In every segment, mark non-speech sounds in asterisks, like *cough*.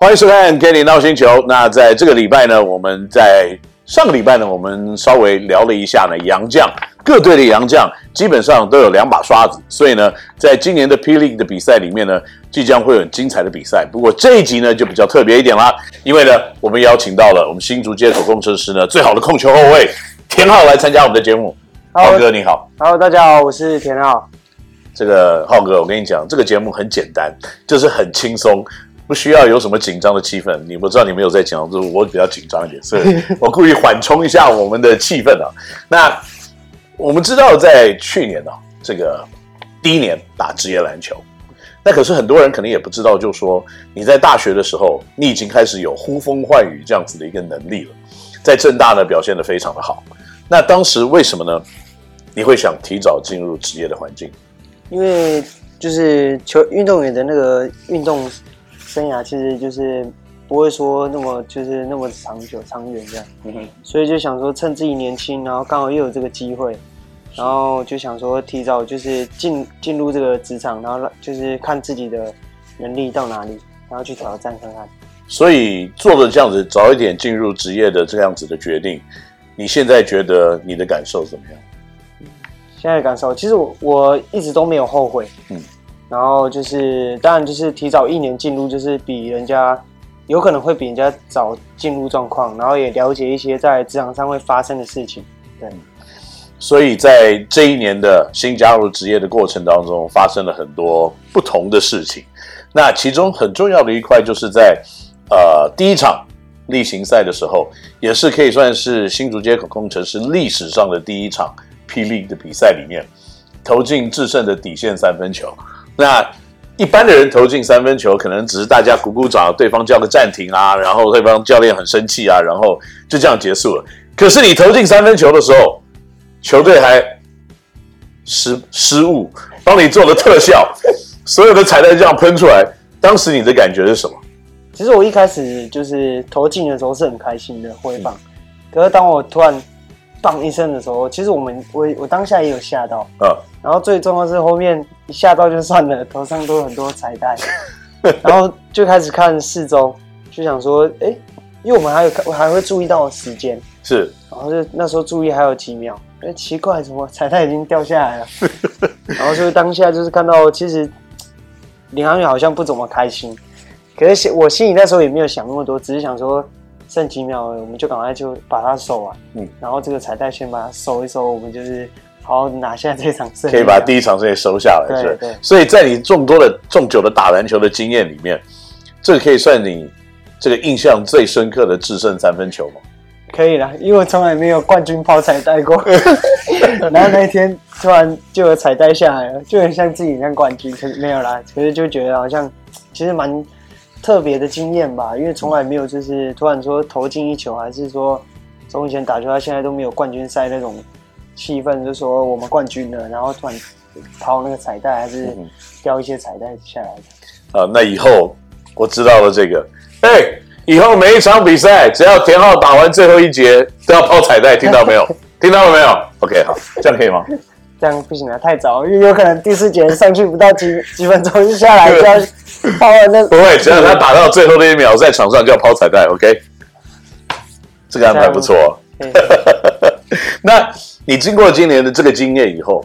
欢迎收看《Kenny NOW 星球》。那在这个礼拜呢，我们在上个礼拜呢，我们稍微聊了一下呢，洋将各队的洋将基本上都有两把刷子，所以呢，在今年的 P League 的比赛里面呢，即将会有很精彩的比赛。不过这一集呢，就比较特别一点啦，因为呢，我们邀请到了我们新竹街口工程师呢最好的控球后卫田浩来参加我们的节目。浩哥你好，Hello，大家好，我是田浩。这个浩哥，我跟你讲，这个节目很简单，就是很轻松。不需要有什么紧张的气氛，你不知道你没有在讲，就是我比较紧张一点，所以 *laughs* 我故意缓冲一下我们的气氛啊。那我们知道，在去年呢、啊，这个第一年打职业篮球，那可是很多人可能也不知道，就是说你在大学的时候，你已经开始有呼风唤雨这样子的一个能力了，在正大呢表现的非常的好。那当时为什么呢？你会想提早进入职业的环境？因为就是球运动员的那个运动。生涯其实就是不会说那么就是那么长久长远这样，嗯，所以就想说趁自己年轻，然后刚好又有这个机会，然后就想说提早就是进进入这个职场，然后就是看自己的能力到哪里，然后去挑战看看。所以做了这样子早一点进入职业的这样子的决定，你现在觉得你的感受怎么样？现在的感受其实我我一直都没有后悔，嗯。然后就是，当然就是提早一年进入，就是比人家有可能会比人家早进入状况，然后也了解一些在职场上会发生的事情。对，所以在这一年的新加入职业的过程当中，发生了很多不同的事情。那其中很重要的一块，就是在呃第一场例行赛的时候，也是可以算是新竹街口攻城狮历史上的第一场 P League 的比赛里面，投进制胜的底线三分球。那一般的人投进三分球，可能只是大家鼓鼓掌，对方叫个暂停啊，然后对方教练很生气啊，然后就这样结束了。可是你投进三分球的时候，球队还失失误，帮你做了特效，*laughs* 所有的彩蛋这样喷出来，当时你的感觉是什么？其实我一开始就是投进的时候是很开心的挥棒，可是当我突然。棒一声的时候，其实我们我我当下也有吓到，嗯，然后最重要是后面一吓到就算了，头上都有很多彩带，*laughs* 然后就开始看四周，就想说，哎、欸，因为我们还有我还会注意到时间，是，然后就那时候注意还有几秒，哎、欸，奇怪，怎么彩带已经掉下来了？*laughs* 然后就当下就是看到，其实领航员好像不怎么开心，可是我心里那时候也没有想那么多，只是想说。剩几秒了，我们就赶快就把它收完。嗯，然后这个彩带先把它收一收，我们就是好好拿下这场胜利。可以把第一场胜利收下来，对对。所以在你众多的众久的打篮球的经验里面，这个可以算你这个印象最深刻的制胜三分球吗？可以啦，因为我从来没有冠军抛彩带过。*laughs* 然后那一天突然就有彩带下来了，就很像自己像冠军，可是没有啦。可是就觉得好像其实蛮。特别的经验吧，因为从来没有就是突然说投进一球，还是说从以前打球到现在都没有冠军赛那种气氛，就说我们冠军了，然后突然抛那个彩带，还是掉一些彩带下来的。那以后我知道了这个，哎、欸，以后每一场比赛只要田浩打完最后一节都要抛彩带，听到没有？*laughs* 听到了没有？OK，好，这样可以吗？这样不行啊，太早，因为有可能第四节上去不到几几分钟就下来就要抛了那。不会，只要他打到最后那一秒在场上就要抛彩带，OK。这个安排不错。*laughs* 那你经过今年的这个经验以后，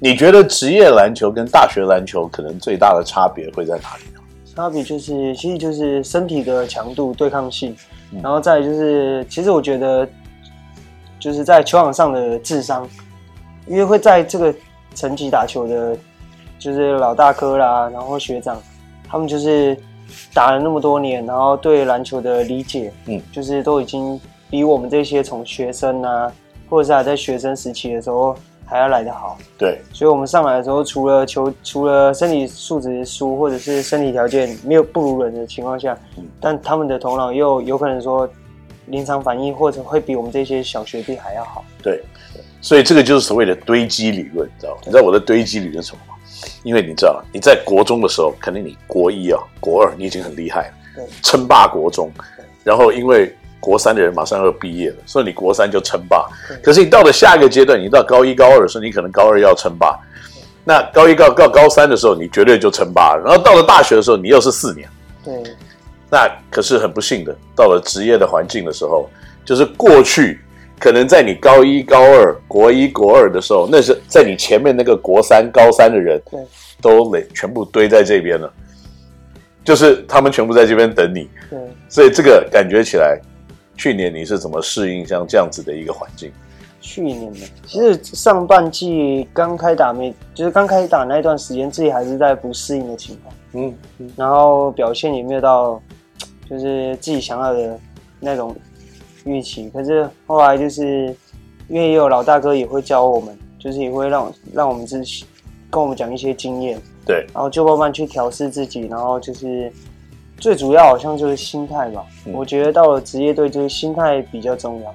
你觉得职业篮球跟大学篮球可能最大的差别会在哪里呢？差别就是，其实就是身体的强度、对抗性，然后再就是，其实我觉得就是在球场上的智商。因为会在这个层级打球的，就是老大哥啦，然后学长，他们就是打了那么多年，然后对篮球的理解，嗯，就是都已经比我们这些从学生啊，或者是还在学生时期的时候还要来得好。对，所以我们上来的时候，除了球，除了身体素质输，或者是身体条件没有不如人的情况下，嗯，但他们的头脑又有可能说临场反应，或者会比我们这些小学弟还要好。对。所以这个就是所谓的堆积理论，你知道吗？你知道我的堆积理论是什么吗？因为你知道，你在国中的时候，可能你国一啊、国二你已经很厉害了，称霸国中。然后因为国三的人马上要毕业了，所以你国三就称霸。可是你到了下一个阶段，你到高一、高二的时候，你可能高二要称霸。那高一到高高三的时候，你绝对就称霸了。然后到了大学的时候，你又是四年。对。那可是很不幸的，到了职业的环境的时候，就是过去可能在你高一、高二、国一、国二的时候，那是在你前面那个国三、高三的人，对，都累全部堆在这边了，就是他们全部在这边等你。对，所以这个感觉起来，去年你是怎么适应像这样子的一个环境？去年的，其实上半季刚开打没，就是刚开打那一段时间，自己还是在不适应的情况。嗯，嗯，然后表现也没有到，就是自己想要的那种预期。可是后来就是因为也有老大哥也会教我们，就是也会让让我们自己跟我们讲一些经验。对，然后就慢慢去调试自己，然后就是最主要好像就是心态吧。嗯，我觉得到了职业队，就是心态比较重要。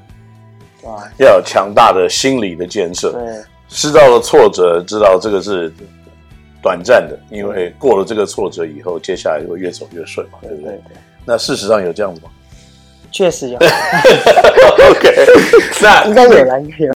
对要有强大的心理的建设，对，知道了挫折，知道这个是短暂的，因为过了这个挫折以后，接下来会越走越顺嘛，对不对？对对。那事实上有这样子吗？确实有。*laughs* OK，*laughs* 那应该有啦，应该有。